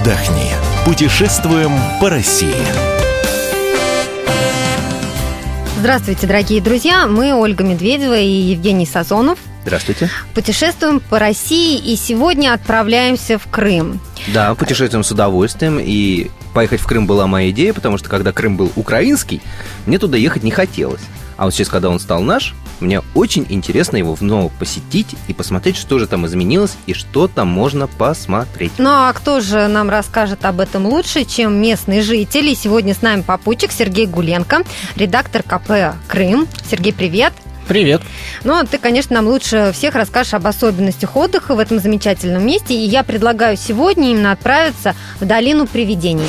отдохни. Путешествуем по России. Здравствуйте, дорогие друзья. Мы Ольга Медведева и Евгений Сазонов. Здравствуйте. Путешествуем по России и сегодня отправляемся в Крым. Да, путешествуем с удовольствием. И поехать в Крым была моя идея, потому что когда Крым был украинский, мне туда ехать не хотелось. А вот сейчас, когда он стал наш, мне очень интересно его вновь посетить и посмотреть, что же там изменилось и что там можно посмотреть. Ну а кто же нам расскажет об этом лучше, чем местные жители? Сегодня с нами попутчик Сергей Гуленко, редактор КП «Крым». Сергей, привет! Привет. Ну, ты, конечно, нам лучше всех расскажешь об особенностях отдыха в этом замечательном месте. И я предлагаю сегодня именно отправиться в долину привидений.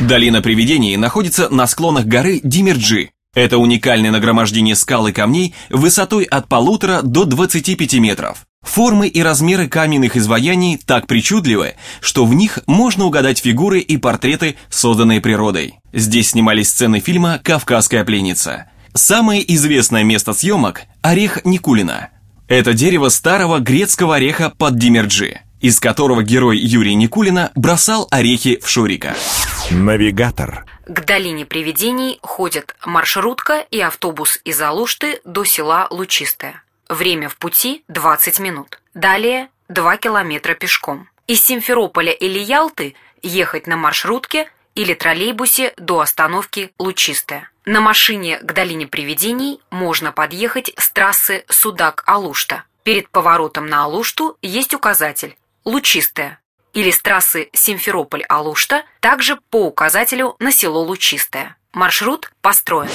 Долина привидений находится на склонах горы Димерджи. Это уникальное нагромождение скал и камней высотой от полутора до 25 метров. Формы и размеры каменных изваяний так причудливы, что в них можно угадать фигуры и портреты, созданные природой. Здесь снимались сцены фильма «Кавказская пленница». Самое известное место съемок – орех Никулина. Это дерево старого грецкого ореха под Димерджи, из которого герой Юрий Никулина бросал орехи в Шурика. Навигатор. К долине привидений ходят маршрутка и автобус из Алушты до села Лучистое. Время в пути 20 минут. Далее 2 километра пешком. Из Симферополя или Ялты ехать на маршрутке или троллейбусе до остановки Лучистая. На машине к долине привидений можно подъехать с трассы Судак-Алушта. Перед поворотом на Алушту есть указатель «Лучистая» или с трассы Симферополь-Алушта также по указателю на село Лучистое. Маршрут построен.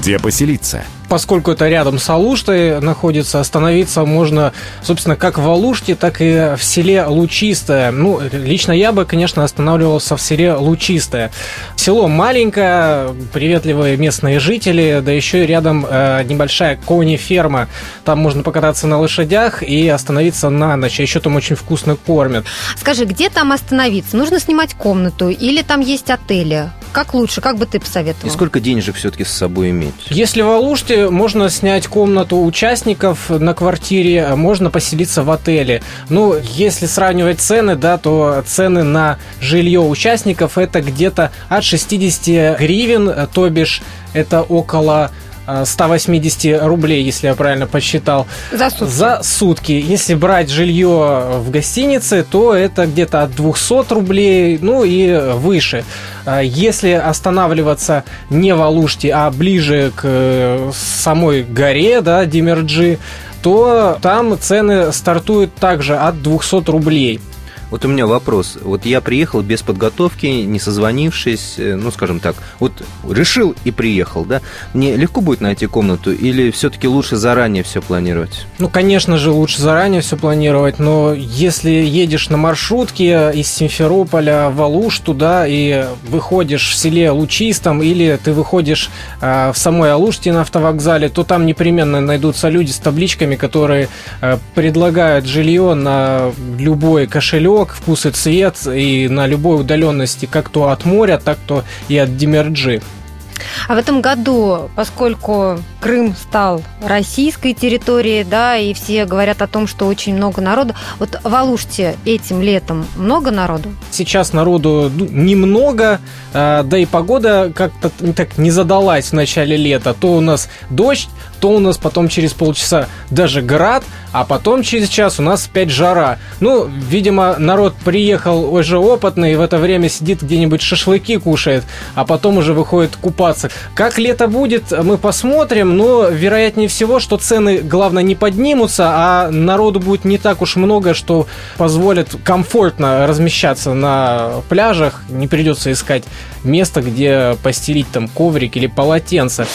Где поселиться? Поскольку это рядом с Алуштой находится, остановиться можно, собственно, как в Алуште, так и в селе Лучистое. Ну, лично я бы, конечно, останавливался в селе Лучистое. Село маленькое, приветливые местные жители, да еще и рядом э, небольшая кони-ферма. Там можно покататься на лошадях и остановиться на ночь. А еще там очень вкусно кормят. Скажи, где там остановиться? Нужно снимать комнату или там есть отели? Как лучше? Как бы ты посоветовал? И сколько денежек все-таки с собой иметь? Если в Алуште, можно снять комнату участников на квартире, можно поселиться в отеле. Ну, если сравнивать цены, да, то цены на жилье участников это где-то от 60 гривен, то бишь это около 180 рублей, если я правильно посчитал. За сутки. За сутки. Если брать жилье в гостинице, то это где-то от 200 рублей, ну и выше. Если останавливаться не в Алуште, а ближе к э, самой горе, да, Димерджи, то там цены стартуют также от 200 рублей. Вот у меня вопрос. Вот я приехал без подготовки, не созвонившись, э, ну, скажем так, вот решил и приехал, да? Мне легко будет найти комнату или все-таки лучше заранее все планировать? Ну, конечно же, лучше заранее все планировать, но если едешь на маршрутке из Симферополя в Алуш туда и выходишь в селе Лучистом или ты выходишь э, в самой Алуште на автовокзале, то там непременно найдутся люди с табличками, которые э, предлагают жилье на любой кошелек, цветок, вкус и цвет, и на любой удаленности, как то от моря, так то и от Демерджи. А в этом году, поскольку Крым стал российской территорией, да, и все говорят о том, что очень много народу, вот в Алуште этим летом много народу? Сейчас народу ну, немного, а, да и погода как-то так не задалась в начале лета. То у нас дождь, то у нас потом через полчаса даже град, а потом через час у нас опять жара. Ну, видимо, народ приехал уже опытный, и в это время сидит где-нибудь шашлыки кушает, а потом уже выходит купаться. Как лето будет, мы посмотрим, но вероятнее всего, что цены, главное, не поднимутся, а народу будет не так уж много, что позволит комфортно размещаться на пляжах, не придется искать место, где постелить там коврик или полотенце.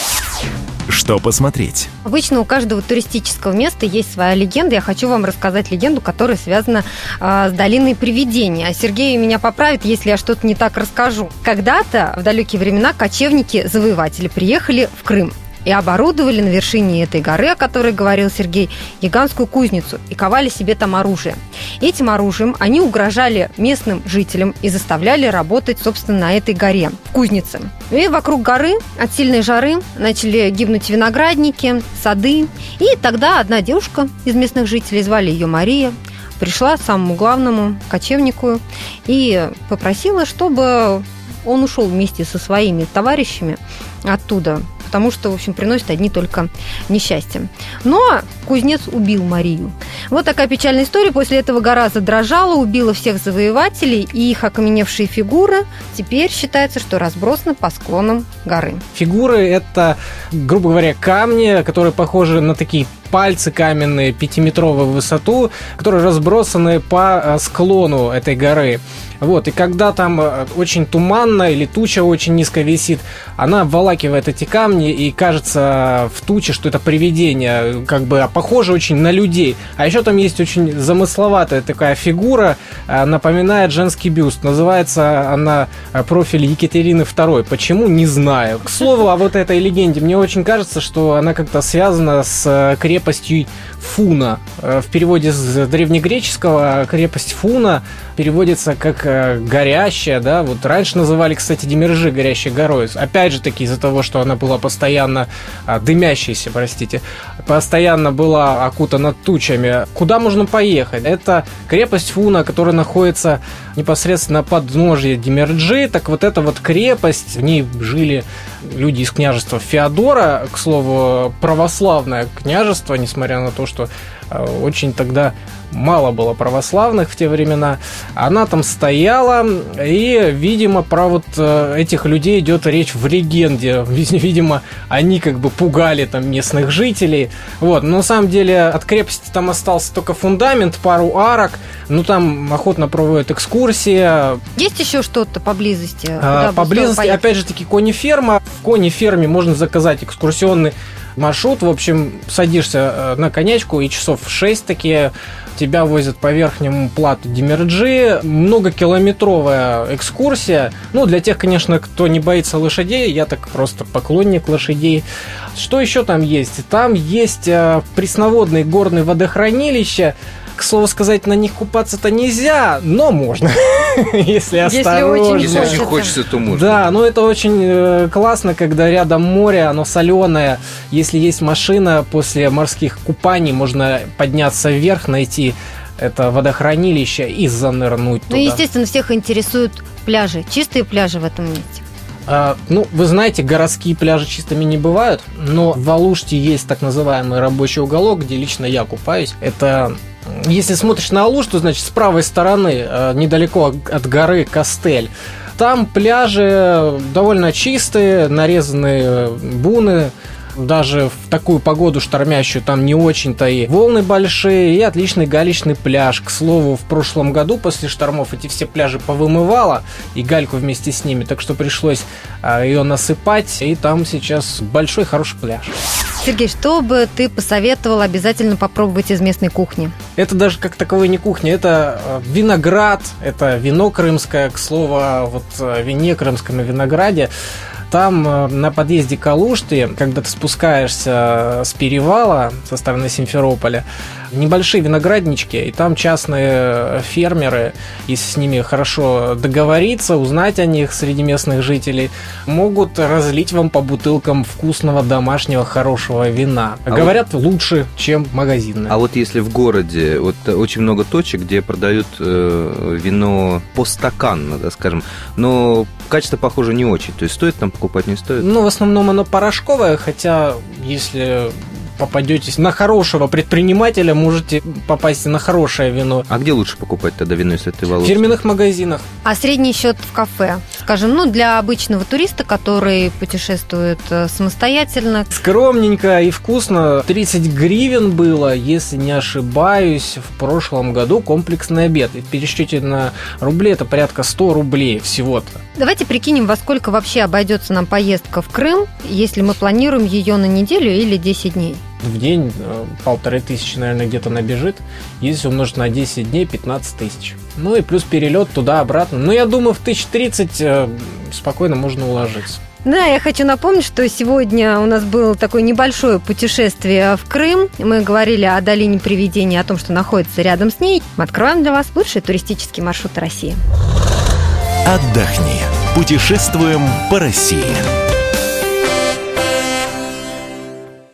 Что посмотреть? Обычно у каждого туристического места есть своя легенда. Я хочу вам рассказать легенду, которая связана э, с долиной привидений. А Сергей меня поправит, если я что-то не так расскажу. Когда-то, в далекие времена, кочевники-завоеватели приехали в Крым и оборудовали на вершине этой горы, о которой говорил Сергей, гигантскую кузницу и ковали себе там оружие. Этим оружием они угрожали местным жителям и заставляли работать, собственно, на этой горе, в кузнице. И вокруг горы от сильной жары начали гибнуть виноградники, сады. И тогда одна девушка из местных жителей, звали ее Мария, пришла самому главному кочевнику и попросила, чтобы он ушел вместе со своими товарищами оттуда, потому что, в общем, приносит одни только несчастья. Но кузнец убил Марию. Вот такая печальная история. После этого гора задрожала, убила всех завоевателей, и их окаменевшие фигуры теперь считается, что разбросаны по склонам горы. Фигуры – это, грубо говоря, камни, которые похожи на такие пальцы каменные пятиметровой в высоту, которые разбросаны по э, склону этой горы. Вот, и когда там э, очень туманно или туча очень низко висит, она обволакивает эти камни и кажется в туче, что это привидение, как бы а похоже очень на людей. А еще там есть очень замысловатая такая фигура, э, напоминает женский бюст. Называется она профиль Екатерины II. Почему? Не знаю. К слову, о вот этой легенде, мне очень кажется, что она как-то связана с крепостью крепостью Фуна. Э, в переводе с древнегреческого крепость Фуна переводится как э, горящая, да, вот раньше называли, кстати, Демержи горящей горой. Опять же таки из-за того, что она была постоянно а, дымящейся, простите, постоянно была окутана тучами. Куда можно поехать? Это крепость Фуна, которая находится непосредственно под подножье Демерджи. Так вот эта вот крепость, в ней жили люди из княжества Феодора, к слову, православное княжество, несмотря на то, что э, очень тогда мало было православных в те времена. Она там стояла, и, видимо, про вот э, этих людей идет речь в легенде. Видимо, они как бы пугали там местных жителей. Вот, но на самом деле от крепости там остался только фундамент, пару арок. Ну, там охотно проводят экскурсии. Есть еще что-то поблизости? А, поблизости, опять же таки, кони-ферма. В кони-ферме можно заказать экскурсионный маршрут. В общем, садишься э, на конячку и часов в 6 такие тебя возят по верхнему плату Демерджи, многокилометровая экскурсия. Ну, для тех, конечно, кто не боится лошадей, я так просто поклонник лошадей. Что еще там есть? Там есть э, пресноводные горные водохранилища, к слову сказать, на них купаться-то нельзя, но можно, если осторожно. Если очень хочется, то можно. Да, но это очень э, классно, когда рядом море, оно соленое. Если есть машина, после морских купаний можно подняться вверх, найти это водохранилище и занырнуть ну, туда. Ну, естественно, всех интересуют пляжи, чистые пляжи в этом месте. А, ну, вы знаете, городские пляжи чистыми не бывают, но в Алуште есть так называемый рабочий уголок, где лично я купаюсь. Это если смотришь на Алуш, то значит с правой стороны, э, недалеко от горы Костель, там пляжи довольно чистые, нарезанные буны, даже в такую погоду штормящую там не очень-то и волны большие, и отличный галечный пляж. К слову, в прошлом году после штормов эти все пляжи повымывало, и гальку вместе с ними, так что пришлось ее насыпать, и там сейчас большой хороший пляж. Сергей, что бы ты посоветовал обязательно попробовать из местной кухни? Это даже как таковой не кухня, это а, виноград, это вино крымское, к слову, вот вине крымском и винограде. Там э, на подъезде к Алуште, когда ты спускаешься с перевала со стороны Симферополя, небольшие винограднички, и там частные фермеры, если с ними хорошо договориться, узнать о них среди местных жителей, могут разлить вам по бутылкам вкусного домашнего хорошего вина. А Говорят, вот... лучше, чем магазинное. А вот если в городе, вот очень много точек, где продают э, вино по стакан, да, скажем, но качество, похоже, не очень. То есть стоит там покупать, не стоит? Ну, в основном оно порошковое, хотя если попадетесь на хорошего предпринимателя, можете попасть на хорошее вино. А где лучше покупать тогда вино, если ты волос? В фирменных магазинах. А средний счет в кафе? Скажем, ну, для обычного туриста, который путешествует э, самостоятельно. Скромненько и вкусно. 30 гривен было, если не ошибаюсь, в прошлом году комплексный обед. И в пересчете на рубли это порядка 100 рублей всего-то. Давайте прикинем, во сколько вообще обойдется нам поездка в Крым, если мы планируем ее на неделю или 10 дней в день э, полторы тысячи, наверное, где-то набежит. Если умножить на 10 дней, 15 тысяч. Ну и плюс перелет туда-обратно. Ну, я думаю, в 1030 э, спокойно можно уложиться. Да, я хочу напомнить, что сегодня у нас было такое небольшое путешествие в Крым. Мы говорили о долине привидений, о том, что находится рядом с ней. Мы откроем для вас лучший туристический маршрут России. Отдохни. Путешествуем по России.